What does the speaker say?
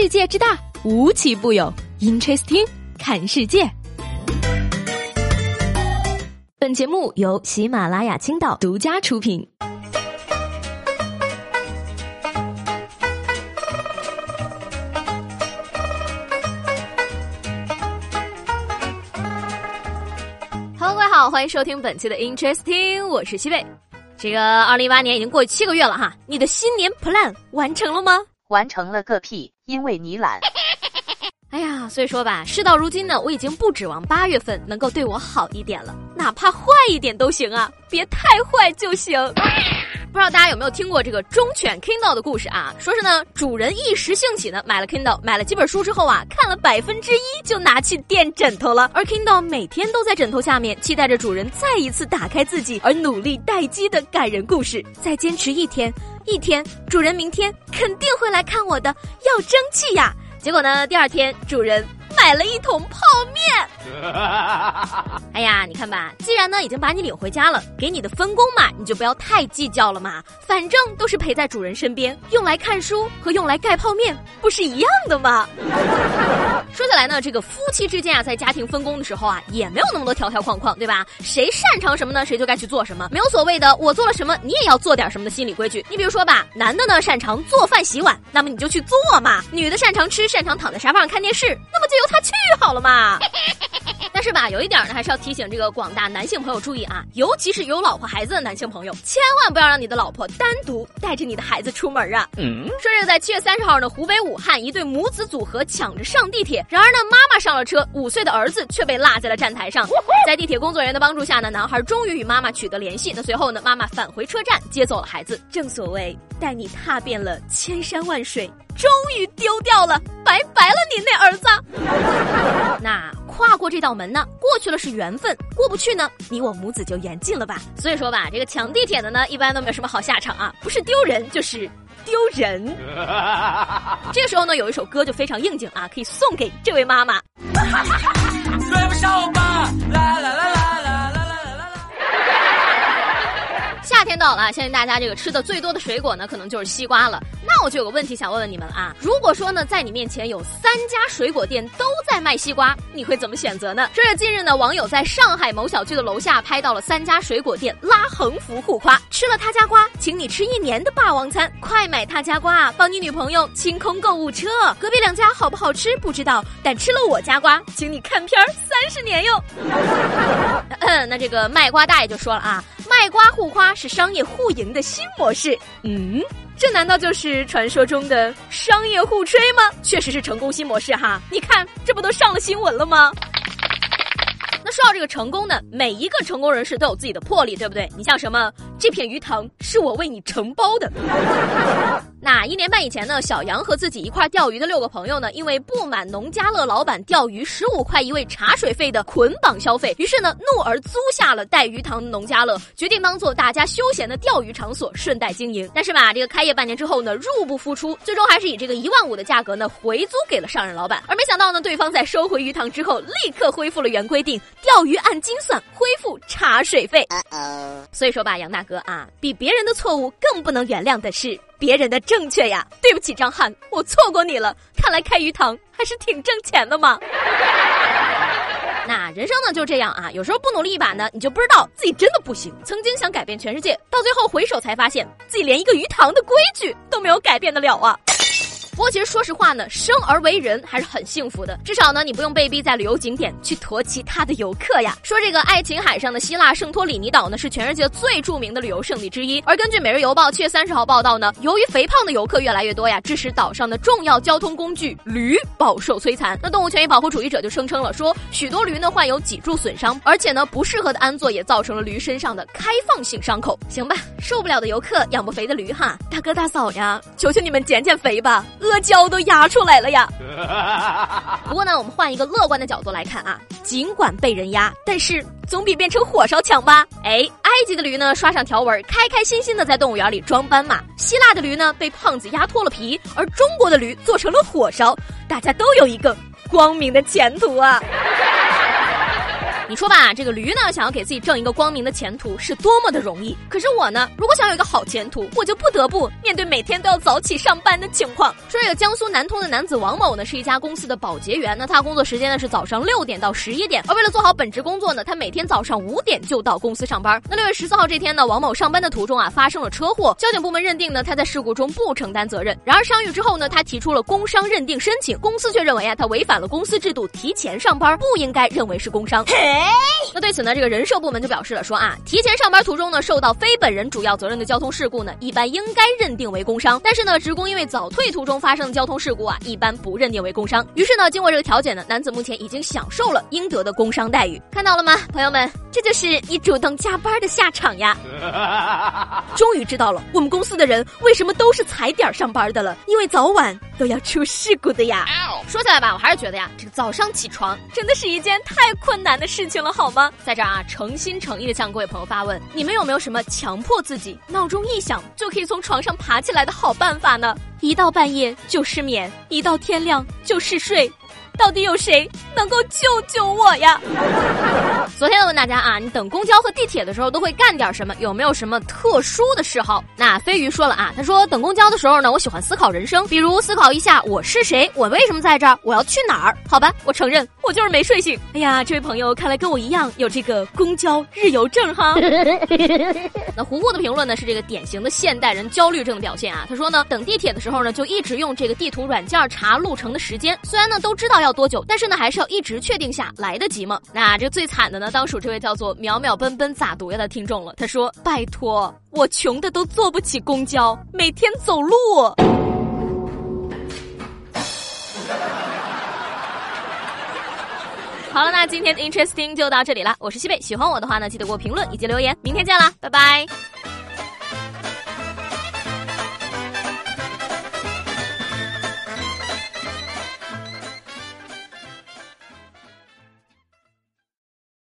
世界之大，无奇不有。Interesting，看世界。本节目由喜马拉雅青岛独家出品。Hello，各位好，欢迎收听本期的 Interesting，我是西贝。这个二零一八年已经过去七个月了哈，你的新年 plan 完成了吗？完成了个屁，因为你懒。哎呀，所以说吧，事到如今呢，我已经不指望八月份能够对我好一点了，哪怕坏一点都行啊，别太坏就行。不知道大家有没有听过这个忠犬 Kindle 的故事啊？说是呢，主人一时兴起呢，买了 Kindle，买了几本书之后啊，看了百分之一就拿去垫枕头了。而 Kindle 每天都在枕头下面，期待着主人再一次打开自己而努力待机的感人故事。再坚持一天，一天，主人明天肯定会来看我的，要争气呀！结果呢，第二天主人买了一桶泡面。哎呀，你看吧，既然呢已经把你领回家了，给你的分工嘛，你就不要太计较了嘛。反正都是陪在主人身边，用来看书和用来盖泡面不是一样的吗？说起来呢，这个夫妻之间啊，在家庭分工的时候啊，也没有那么多条条框框，对吧？谁擅长什么呢，谁就该去做什么，没有所谓的我做了什么，你也要做点什么的心理规矩。你比如说吧，男的呢擅长做饭洗碗，那么你就去做嘛；女的擅长吃，擅长躺在沙发上看电视，那么就由他去好了嘛。但是吧，有一点呢，还是要提醒这个广大男性朋友注意啊，尤其是有老婆孩子的男性朋友，千万不要让你的老婆单独带着你的孩子出门啊。嗯，说这个在七月三十号呢，湖北武汉一对母子组合抢着上地铁，然而呢，妈妈上了车，五岁的儿子却被落在了站台上。在地铁工作人员的帮助下呢，男孩终于与妈妈取得联系。那随后呢，妈妈返回车站接走了孩子。正所谓，带你踏遍了千山万水，终于丢掉了，拜拜了你那儿子。那。跨过这道门呢，过去了是缘分；过不去呢，你我母子就缘尽了吧。所以说吧，这个抢地铁的呢，一般都没有什么好下场啊，不是丢人就是丢人。这个时候呢，有一首歌就非常应景啊，可以送给这位妈妈。追不上我吧，啦啦啦到了，相信大家这个吃的最多的水果呢，可能就是西瓜了。那我就有个问题想问问你们啊！如果说呢，在你面前有三家水果店都在卖西瓜，你会怎么选择呢？说是近日呢，网友在上海某小区的楼下拍到了三家水果店拉横幅互夸，吃了他家瓜，请你吃一年的霸王餐；快买他家瓜，帮你女朋友清空购物车。隔壁两家好不好吃不知道，但吃了我家瓜，请你看片儿三十年哟。那这个卖瓜大爷就说了啊。卖瓜互夸是商业互赢的新模式，嗯，这难道就是传说中的商业互吹吗？确实是成功新模式哈，你看这不都上了新闻了吗？那说到这个成功呢，每一个成功人士都有自己的魄力，对不对？你像什么？这片鱼塘是我为你承包的。那一年半以前呢，小杨和自己一块钓鱼的六个朋友呢，因为不满农家乐老板钓鱼十五块一位茶水费的捆绑消费，于是呢，怒而租下了带鱼塘的农家乐，决定当做大家休闲的钓鱼场所，顺带经营。但是吧，这个开业半年之后呢，入不敷出，最终还是以这个一万五的价格呢，回租给了上任老板。而没想到呢，对方在收回鱼塘之后，立刻恢复了原规定，钓鱼按斤算，恢复茶水费。所以说吧，杨大哥啊，比别人的错误更不能原谅的是。别人的正确呀，对不起张翰，我错过你了。看来开鱼塘还是挺挣钱的嘛。那人生呢就这样啊，有时候不努力一把呢，你就不知道自己真的不行。曾经想改变全世界，到最后回首才发现自己连一个鱼塘的规矩都没有改变得了啊。不过其实说实话呢，生而为人还是很幸福的，至少呢你不用被逼在旅游景点去驮其他的游客呀。说这个爱琴海上的希腊圣托里尼岛呢是全世界最著名的旅游胜地之一，而根据《每日邮报》七月三十号报道呢，由于肥胖的游客越来越多呀，致使岛上的重要交通工具驴饱受摧残。那动物权益保护主义者就声称了，说许多驴呢患有脊柱损伤，而且呢不适合的安坐也造成了驴身上的开放性伤口。行吧，受不了的游客，养不肥的驴哈，大哥大嫂呀，求求你们减减肥吧。阿胶都压出来了呀！不过呢，我们换一个乐观的角度来看啊，尽管被人压，但是总比变成火烧强吧？哎，埃及的驴呢刷上条纹，开开心心的在动物园里装斑马；希腊的驴呢被胖子压脱了皮，而中国的驴做成了火烧，大家都有一个光明的前途啊！你说吧，这个驴呢，想要给自己挣一个光明的前途是多么的容易。可是我呢，如果想有一个好前途，我就不得不面对每天都要早起上班的情况。说这个江苏南通的男子王某呢，是一家公司的保洁员。那他工作时间呢是早上六点到十一点，而为了做好本职工作呢，他每天早上五点就到公司上班。那六月十四号这天呢，王某上班的途中啊，发生了车祸。交警部门认定呢，他在事故中不承担责任。然而伤愈之后呢，他提出了工伤认定申请，公司却认为啊，他违反了公司制度，提前上班不应该认为是工伤。Hey! 那对此呢，这个人社部门就表示了说啊，提前上班途中呢，受到非本人主要责任的交通事故呢，一般应该认定为工伤。但是呢，职工因为早退途中发生的交通事故啊，一般不认定为工伤。于是呢，经过这个调解呢，男子目前已经享受了应得的工伤待遇。看到了吗，朋友们？这就是你主动加班的下场呀！终于知道了我们公司的人为什么都是踩点上班的了，因为早晚都要出事故的呀。说起来吧，我还是觉得呀，这个早上起床真的是一件太困难的事情了，好吗？在这儿啊，诚心诚意的向各位朋友发问：你们有没有什么强迫自己闹钟一响就可以从床上爬起来的好办法呢？一到半夜就失眠，一到天亮就嗜睡。到底有谁能够救救我呀？昨天问大家啊，你等公交和地铁的时候都会干点什么？有没有什么特殊的嗜好？那飞鱼说了啊，他说等公交的时候呢，我喜欢思考人生，比如思考一下我是谁，我为什么在这儿，我要去哪儿？好吧，我承认我就是没睡醒。哎呀，这位朋友看来跟我一样有这个公交日游症哈。那胡胡的评论呢是这个典型的现代人焦虑症的表现啊。他说呢，等地铁的时候呢，就一直用这个地图软件查路程的时间，虽然呢都知道要。要多久？但是呢，还是要一直确定下来得及吗？那这最惨的呢，当属这位叫做秒秒奔奔咋读呀的听众了。他说：“拜托，我穷的都坐不起公交，每天走路。”好了，那今天的 Interesting 就到这里了。我是西贝，喜欢我的话呢，记得给我评论以及留言。明天见啦，拜拜。